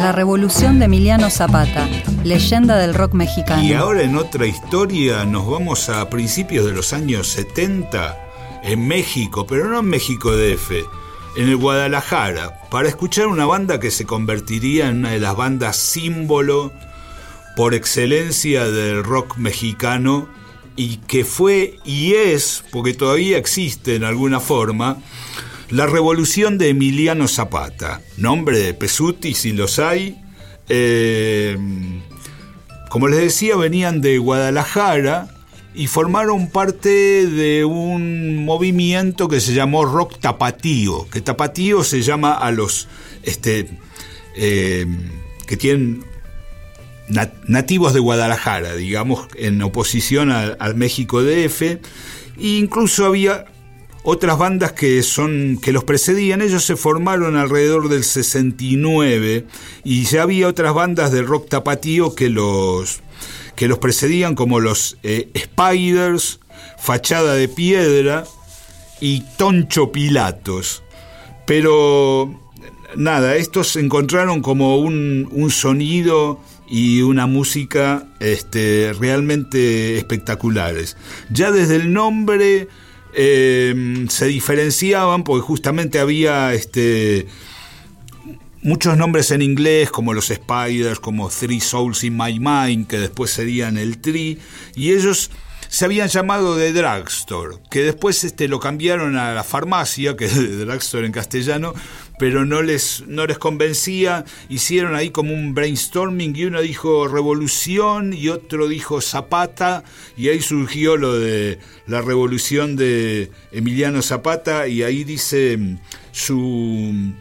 La revolución de Emiliano Zapata, leyenda del rock mexicano. Y ahora en otra historia nos vamos a principios de los años 70 en México, pero no en México DF, en el Guadalajara, para escuchar una banda que se convertiría en una de las bandas símbolo por excelencia del rock mexicano y que fue y es, porque todavía existe en alguna forma, la revolución de Emiliano Zapata, nombre de Pesuti si los hay. Eh, como les decía, venían de Guadalajara y formaron parte de un movimiento que se llamó rock tapatío, que tapatío se llama a los este, eh, que tienen nativos de Guadalajara, digamos, en oposición al México DF. E incluso había otras bandas que son que los precedían, ellos se formaron alrededor del 69 y ya había otras bandas de rock tapatío que los que los precedían como los eh, Spiders, Fachada de Piedra y Toncho Pilatos. Pero nada, estos encontraron como un, un sonido y una música este, realmente espectaculares. Ya desde el nombre eh, se diferenciaban porque justamente había este, muchos nombres en inglés como los Spiders, como Three Souls in My Mind, que después serían el Tree, y ellos se habían llamado de Drugstore, que después este, lo cambiaron a la farmacia, que es de Drugstore en castellano, pero no les, no les convencía, hicieron ahí como un brainstorming y uno dijo revolución y otro dijo Zapata. Y ahí surgió lo de la revolución de Emiliano Zapata y ahí dice mm, su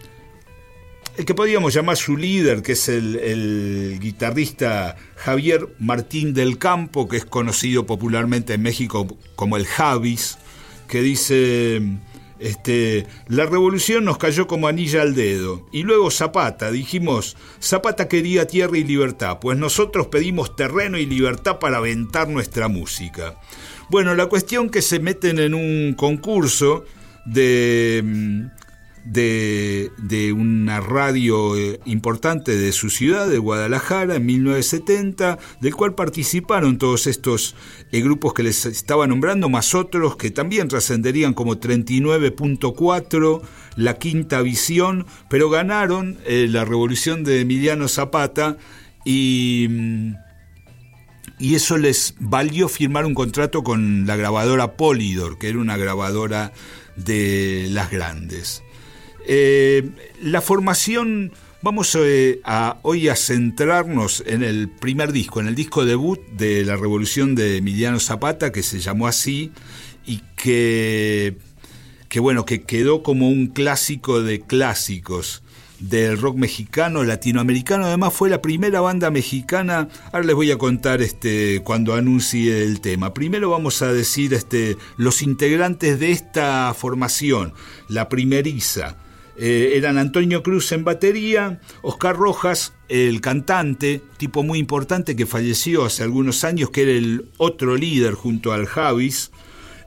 el que podríamos llamar su líder, que es el, el, guitarrista Javier Martín del Campo, que es conocido popularmente en México como el Javis, que dice este, la revolución nos cayó como anilla al dedo. Y luego Zapata, dijimos, Zapata quería tierra y libertad, pues nosotros pedimos terreno y libertad para aventar nuestra música. Bueno, la cuestión que se meten en un concurso de mm, de, una radio eh, importante de su ciudad, de Guadalajara, en 1970, del cual participaron todos estos eh, grupos que les estaba nombrando, más otros que también trascenderían como 39.4, La Quinta Visión, pero ganaron eh, la revolución de Emiliano Zapata y mm, y eso les valió firmar un contrato con la grabadora Polydor, que era una grabadora de las grandes. Eh, la formación, vamos eh, a, hoy a centrarnos en el primer disco, en el disco debut de la revolución de Emiliano Zapata, que se llamó así, y que, que bueno, que quedó como un clásico de clásicos del rock mexicano, latinoamericano. Además fue la primera banda mexicana. Ahora les voy a contar este cuando anuncie el tema. Primero vamos a decir este los integrantes de esta formación, la primeriza. Eh, eran Antonio Cruz en batería, Oscar Rojas, el cantante, tipo muy importante que falleció hace algunos años, que era el otro líder junto al Javis.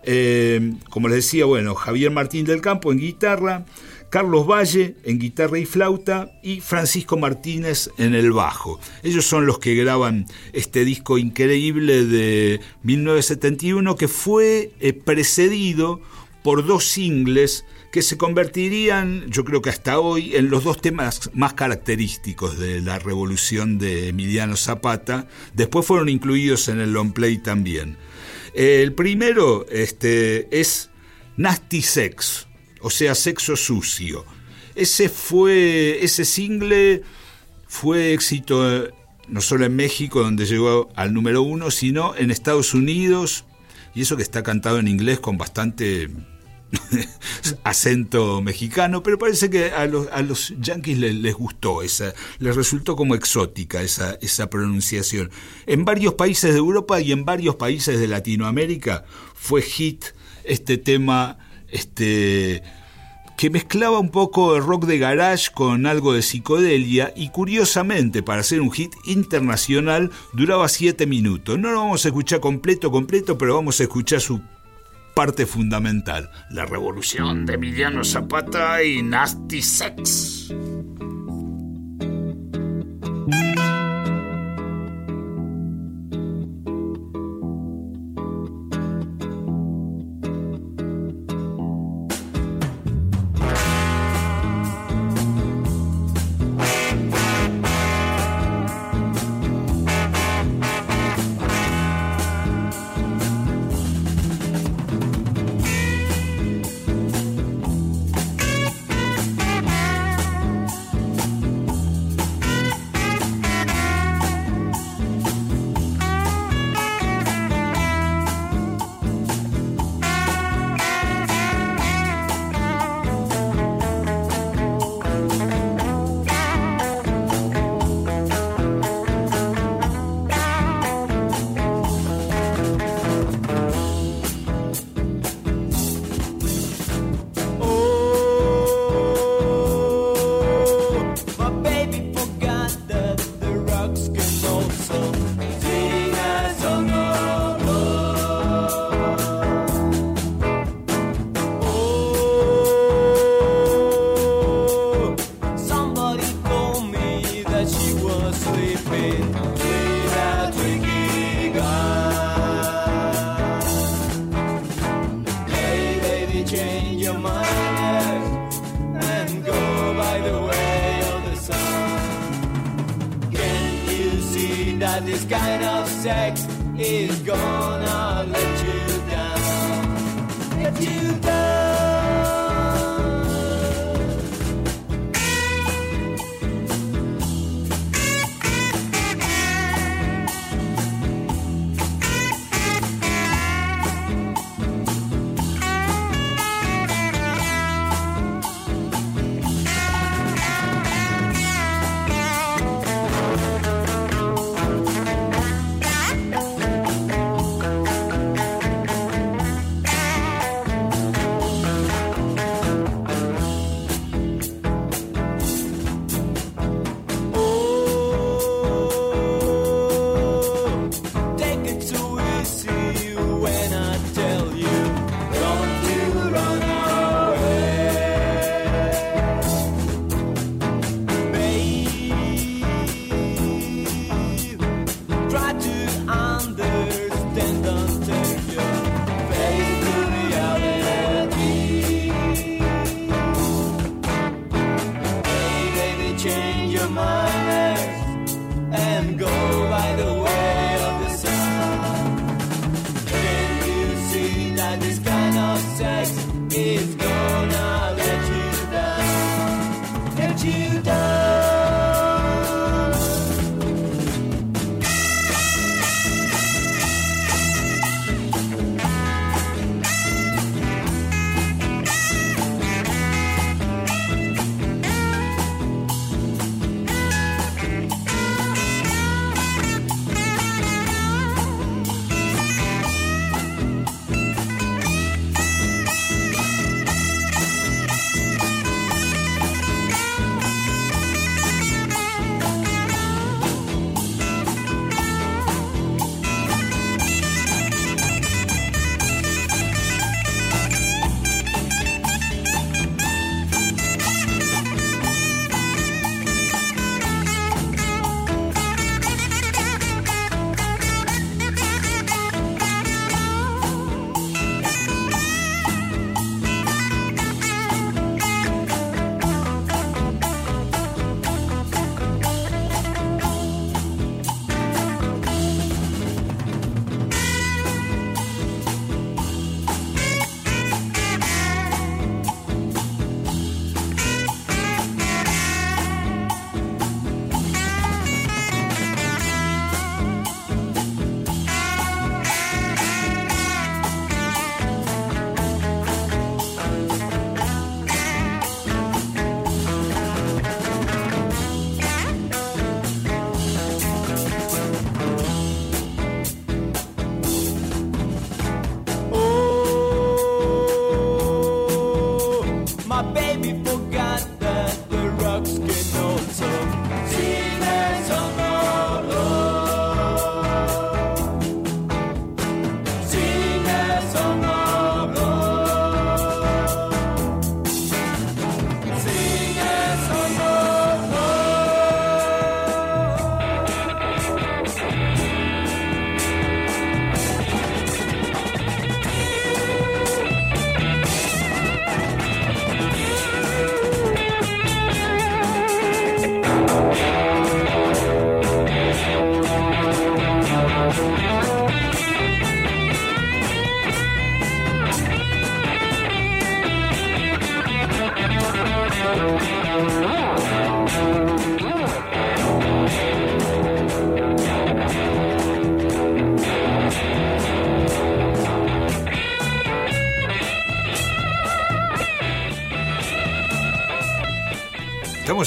Eh, como les decía, bueno, Javier Martín del Campo en guitarra, Carlos Valle en guitarra y flauta y Francisco Martínez en el bajo. Ellos son los que graban este disco increíble de 1971 que fue eh, precedido por dos singles que se convertirían, yo creo que hasta hoy, en los dos temas más característicos de la revolución de Emiliano Zapata. Después fueron incluidos en el long play también. El primero este, es Nasty Sex, o sea, sexo sucio. Ese fue, ese single fue éxito no solo en México, donde llegó al número uno, sino en Estados Unidos, y eso que está cantado en inglés con bastante acento mexicano, pero parece que a los, a yanquis les, gustó, esa, les resultó como exótica esa, esa pronunciación. En varios países de Europa y en varios países de Latinoamérica fue hit este tema este, que mezclaba un poco el rock de garage con algo de psicodelia y curiosamente para ser un hit internacional duraba 7 minutos. No lo vamos a escuchar completo, completo, pero vamos a escuchar su parte fundamental, la revolución de Emiliano Zapata y Nasty Sex. that this kind of sex is gonna let you down. Let you down.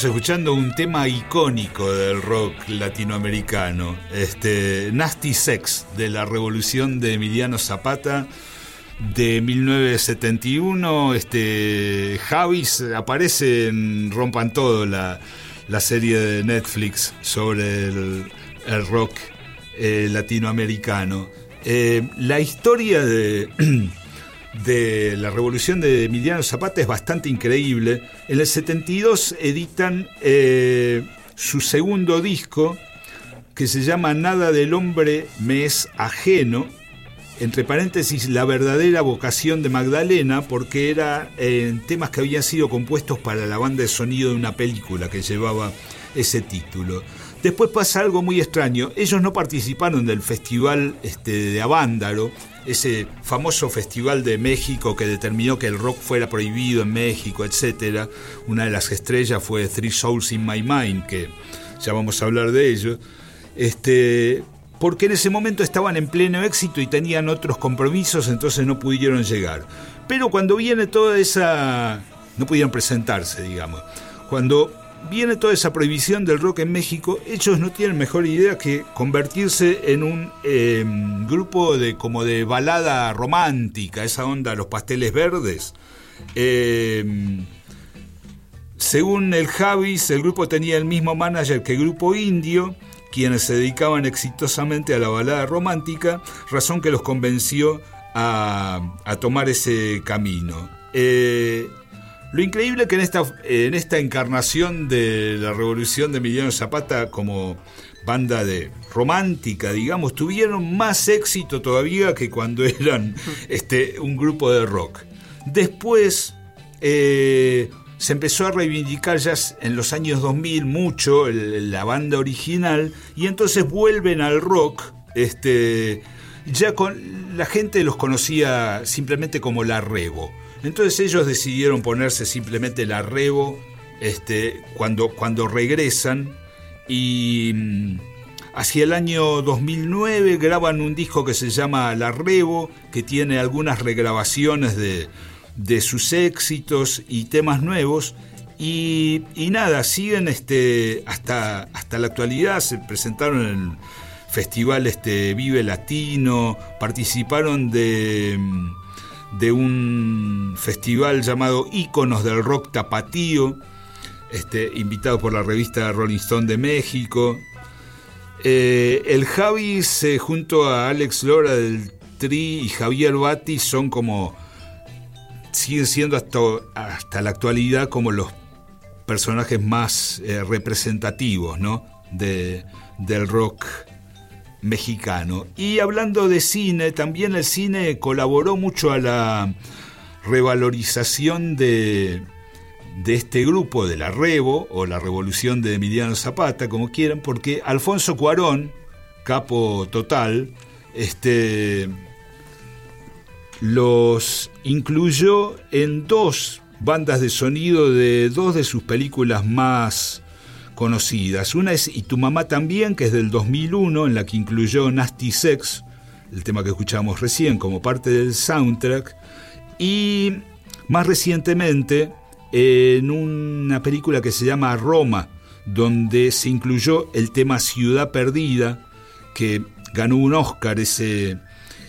escuchando un tema icónico del rock latinoamericano, este Nasty Sex de la Revolución de Emiliano Zapata de 1971. Este Javis aparece en Rompan Todo, la, la serie de Netflix sobre el, el rock eh, latinoamericano. Eh, la historia de de la revolución de Emiliano Zapata es bastante increíble. En el 72 editan eh, su segundo disco que se llama Nada del hombre me es ajeno, entre paréntesis, la verdadera vocación de Magdalena, porque era en temas que habían sido compuestos para la banda de sonido de una película que llevaba ese título. Después pasa algo muy extraño. Ellos no participaron del festival este, de Avándaro, ese famoso festival de México que determinó que el rock fuera prohibido en México, etc. Una de las estrellas fue Three Souls in My Mind, que ya vamos a hablar de ello. Este, porque en ese momento estaban en pleno éxito y tenían otros compromisos, entonces no pudieron llegar. Pero cuando viene toda esa... no pudieron presentarse, digamos. Cuando viene toda esa prohibición del rock en México, ellos no tienen mejor idea que convertirse en un em, grupo de como de balada romántica, esa onda, los pasteles verdes. Em, según el Javis, el grupo tenía el mismo manager que el grupo indio, quienes se dedicaban exitosamente a la balada romántica, razón que los convenció a, tomar ese camino. Eh, lo increíble que en esta, en esta encarnación de la revolución de Emiliano Zapata como banda de romántica, digamos, tuvieron más éxito todavía que cuando eran este, un grupo de rock. Después eh, se empezó a reivindicar ya en los años 2000 mucho la banda original y entonces vuelven al rock. Este, ya con la gente los conocía simplemente como la Rebo. Entonces ellos decidieron ponerse simplemente la Rebo este, cuando, cuando regresan y mm, hacia el año 2009 graban un disco que se llama La Rebo, que tiene algunas regrabaciones de, sus éxitos y temas nuevos. Y, nada, siguen este, hasta, hasta la actualidad, se presentaron en el festival este, Vive Latino, participaron de mm, de un festival llamado Íconos del Rock Tapatío, este, invitado por la revista Rolling Stone de México. Eh, el Javi junto a Alex Lora del Tri y Javier Bati son como, siguen siendo hasta, hasta la actualidad como los personajes más eh, representativos ¿no? de, del rock mexicano. Y hablando de cine, también el cine colaboró mucho a la revalorización de, de este grupo, de la Revo, o la Revolución de Emiliano Zapata, como quieran, porque Alfonso Cuarón, capo total, este, los incluyó en dos bandas de sonido de dos de sus películas más conocidas. Una es Y tu mamá también, que es del 2001, en la que incluyó Nasty Sex, el tema que escuchamos recién, como parte del soundtrack. Y más recientemente, en una película que se llama Roma, donde se incluyó el tema Ciudad Perdida, que ganó un Oscar, ese,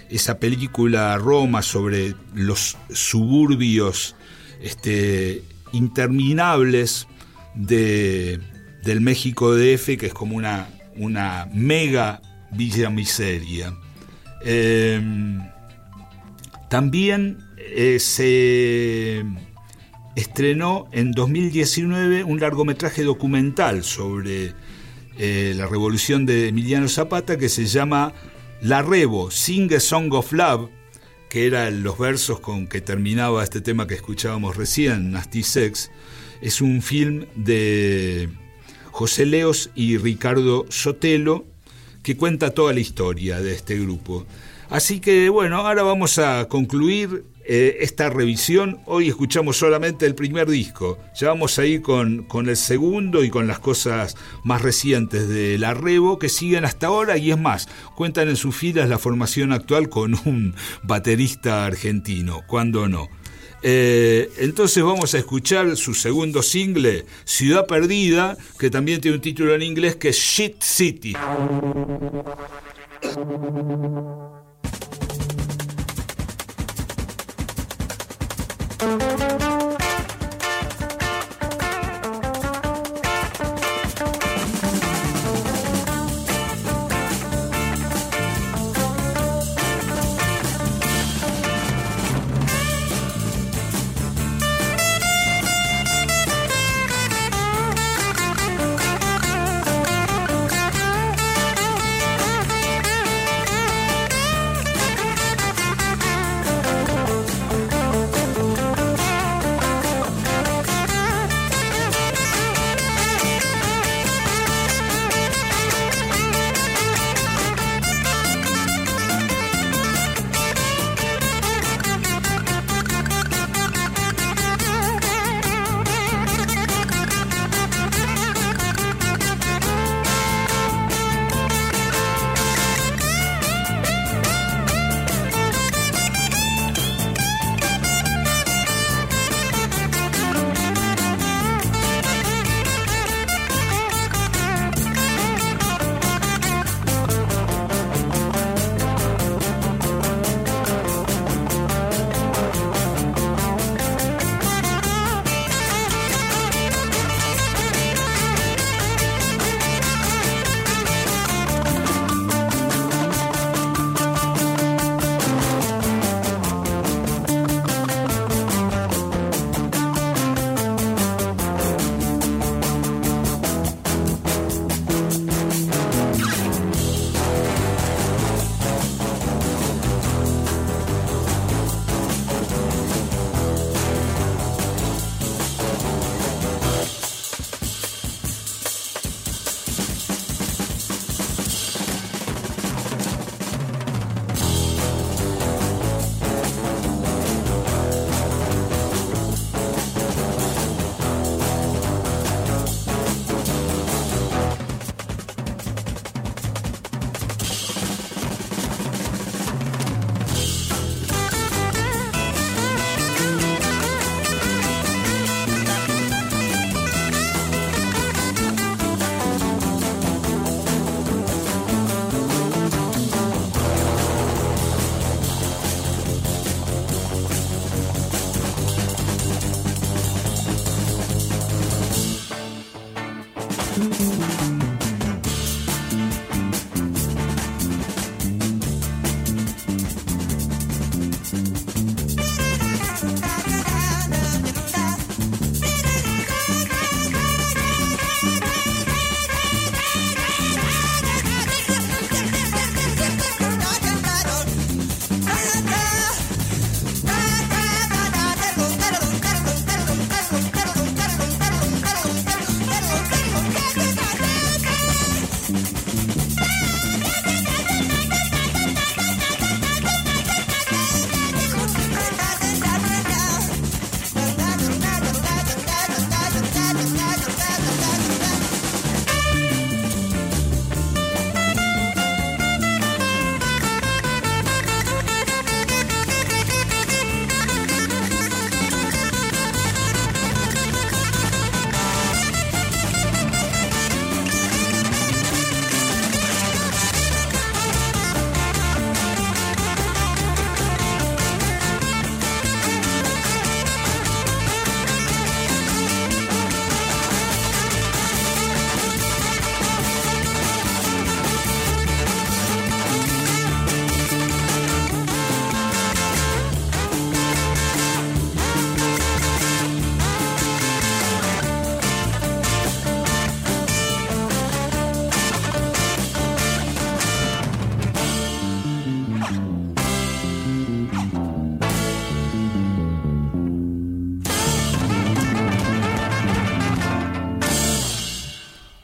esa película Roma sobre los suburbios este, interminables de, del México DF, que es como una, una mega villa miseria. Em, también eh, se estrenó en 2019 un largometraje documental sobre eh, la revolución de Emiliano Zapata que se llama La Rebo, Sing a Song of Love, que eran los versos con que terminaba este tema que escuchábamos recién, Nasty Sex. Es un film de José Leos y Ricardo Sotelo, que cuenta toda la historia de este grupo. Así que bueno, ahora vamos a concluir eh, esta revisión. Hoy escuchamos solamente el primer disco. Ya vamos a ir con, con el segundo y con las cosas más recientes de La Revo que siguen hasta ahora y es más, cuentan en sus filas la formación actual con un baterista argentino, cuando no. Eh, entonces vamos a escuchar su segundo single, Ciudad Perdida, que también tiene un título en inglés que es Shit City.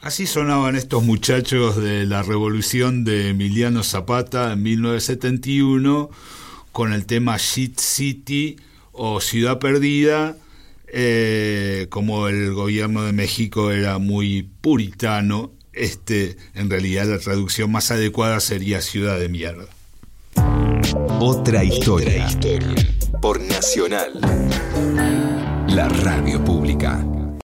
Así sonaban estos muchachos de la revolución de Emiliano Zapata en 1971 con el tema Shit City o Ciudad Perdida, eh, como el gobierno de México era muy puritano, este, en realidad la traducción más adecuada sería Ciudad de Mierda. Otra historia. Otra historia. Por Nacional. La radio pública.